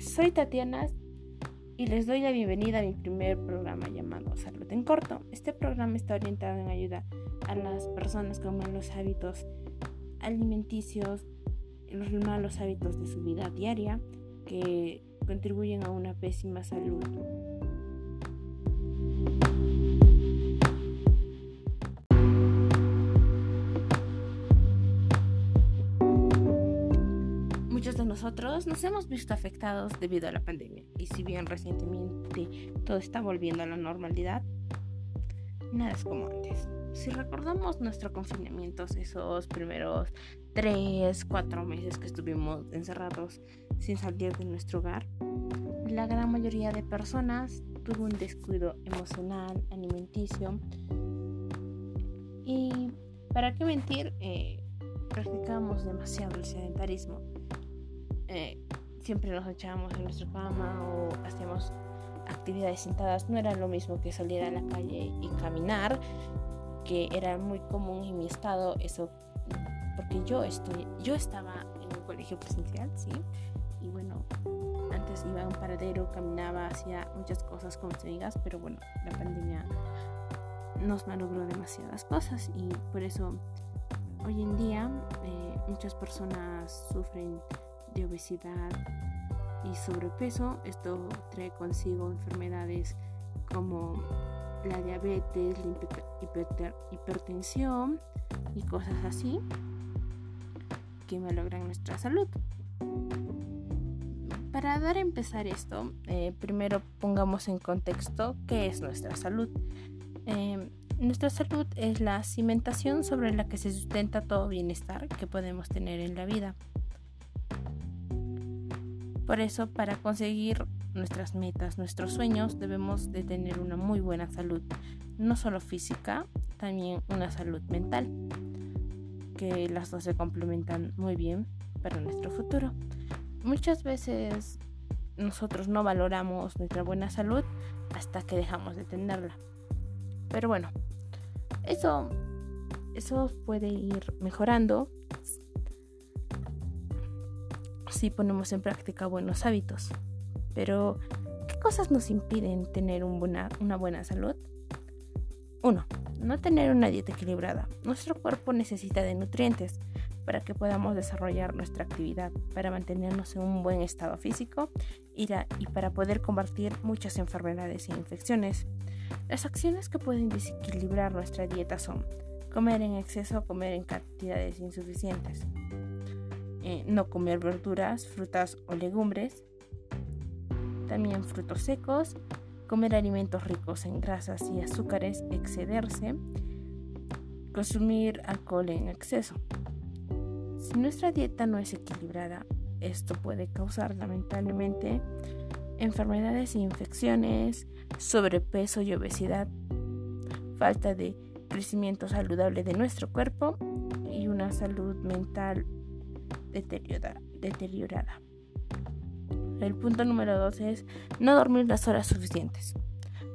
soy Tatiana y les doy la bienvenida a mi primer programa llamado Salud en Corto. Este programa está orientado en ayuda a las personas con malos hábitos alimenticios, los malos hábitos de su vida diaria que contribuyen a una pésima salud. Muchos de nosotros nos hemos visto afectados debido a la pandemia y si bien recientemente todo está volviendo a la normalidad, nada es como antes. Si recordamos nuestro confinamiento, esos primeros 3, 4 meses que estuvimos encerrados sin salir de nuestro hogar, la gran mayoría de personas tuvo un descuido emocional, alimenticio y, para qué mentir, eh, practicamos demasiado el sedentarismo. Eh, siempre nos echábamos en nuestra cama o hacíamos actividades sentadas. No era lo mismo que salir a la calle y caminar, que era muy común en mi estado eso, porque yo estoy, yo estaba en un colegio presencial, sí, y bueno, antes iba a un paradero, caminaba, hacía muchas cosas con mis amigas, pero bueno, la pandemia nos malogró demasiadas cosas y por eso hoy en día eh, muchas personas sufren obesidad y sobrepeso. Esto trae consigo enfermedades como la diabetes, la hipertensión y cosas así que malogran nuestra salud. Para dar a empezar esto, eh, primero pongamos en contexto qué es nuestra salud. Em, nuestra salud es la cimentación sobre la que se sustenta todo bienestar que podemos tener en la vida. Por eso, para conseguir nuestras metas, nuestros sueños, debemos de tener una muy buena salud, no solo física, también una salud mental, que las dos se complementan muy bien para nuestro futuro. Muchas veces nosotros no valoramos nuestra buena salud hasta que dejamos de tenerla. Pero bueno, eso, eso puede ir mejorando si ponemos en práctica buenos hábitos. Pero, ¿qué cosas nos impiden tener una buena salud? 1. No tener una dieta equilibrada. Nuestro cuerpo necesita de nutrientes para que podamos desarrollar nuestra actividad, para mantenernos en un buen estado físico y, y para poder combatir muchas enfermedades e infecciones. Las acciones que pueden desequilibrar nuestra dieta son comer en exceso o comer en cantidades insuficientes, eh, no comer verduras, frutas o legumbres, también frutos secos, comer alimentos ricos en grasas y azúcares, excederse, consumir alcohol en exceso. Si nuestra dieta no es equilibrada, esto puede causar lamentablemente enfermedades e infecciones, sobrepeso y obesidad, falta de crecimiento saludable de nuestro cuerpo y una salud mental deteriorada. El punto número dos es no dormir las horas suficientes.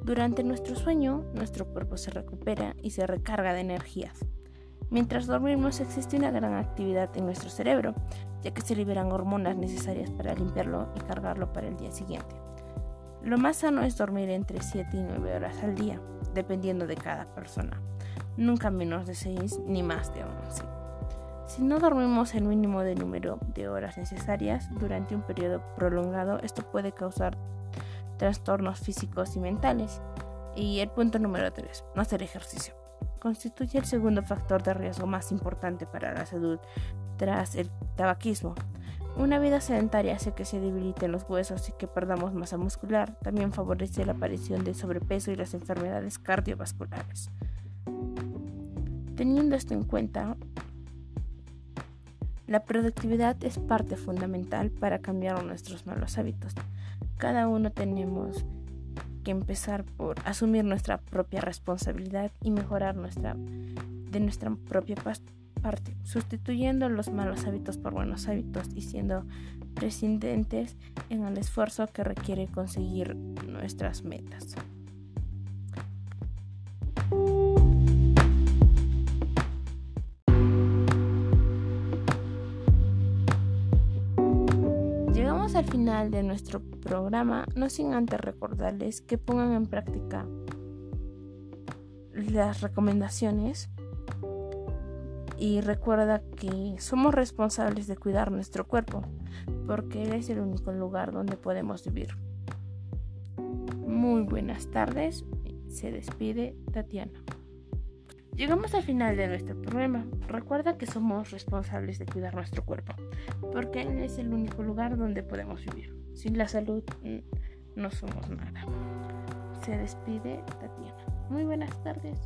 Durante nuestro sueño, nuestro cuerpo se recupera y se recarga de energías. Mientras dormimos existe una gran actividad en nuestro cerebro, ya que se liberan hormonas necesarias para limpiarlo y cargarlo para el día siguiente. Lo más sano es dormir entre 7 y 9 horas al día, dependiendo de cada persona. Nunca menos de 6 ni más de 11. Si no dormimos el mínimo de número de horas necesarias durante un periodo prolongado, esto puede causar trastornos físicos y mentales. Y el punto número 3, no hacer ejercicio. Constituye el segundo factor de riesgo más importante para la salud tras el tabaquismo. Una vida sedentaria hace que se debiliten los huesos y que perdamos masa muscular. También favorece la aparición de sobrepeso y las enfermedades cardiovasculares. Teniendo esto en cuenta, la productividad es parte fundamental para cambiar nuestros malos hábitos. Cada uno tenemos que empezar por asumir nuestra propia responsabilidad y mejorar nuestra de nuestra propia parte, sustituyendo los malos hábitos por buenos hábitos y siendo prescindentes en el esfuerzo que requiere conseguir nuestras metas. Al final de nuestro programa, no sin antes recordarles que pongan en práctica las recomendaciones y recuerda que somos responsables de cuidar nuestro cuerpo porque es el único lugar donde podemos vivir. Muy buenas tardes, se despide Tatiana. Llegamos al final de nuestro programa. Recuerda que somos responsables de cuidar nuestro cuerpo, porque él es el único lugar donde podemos vivir. Sin la salud no somos nada. Se despide Tatiana. Muy buenas tardes.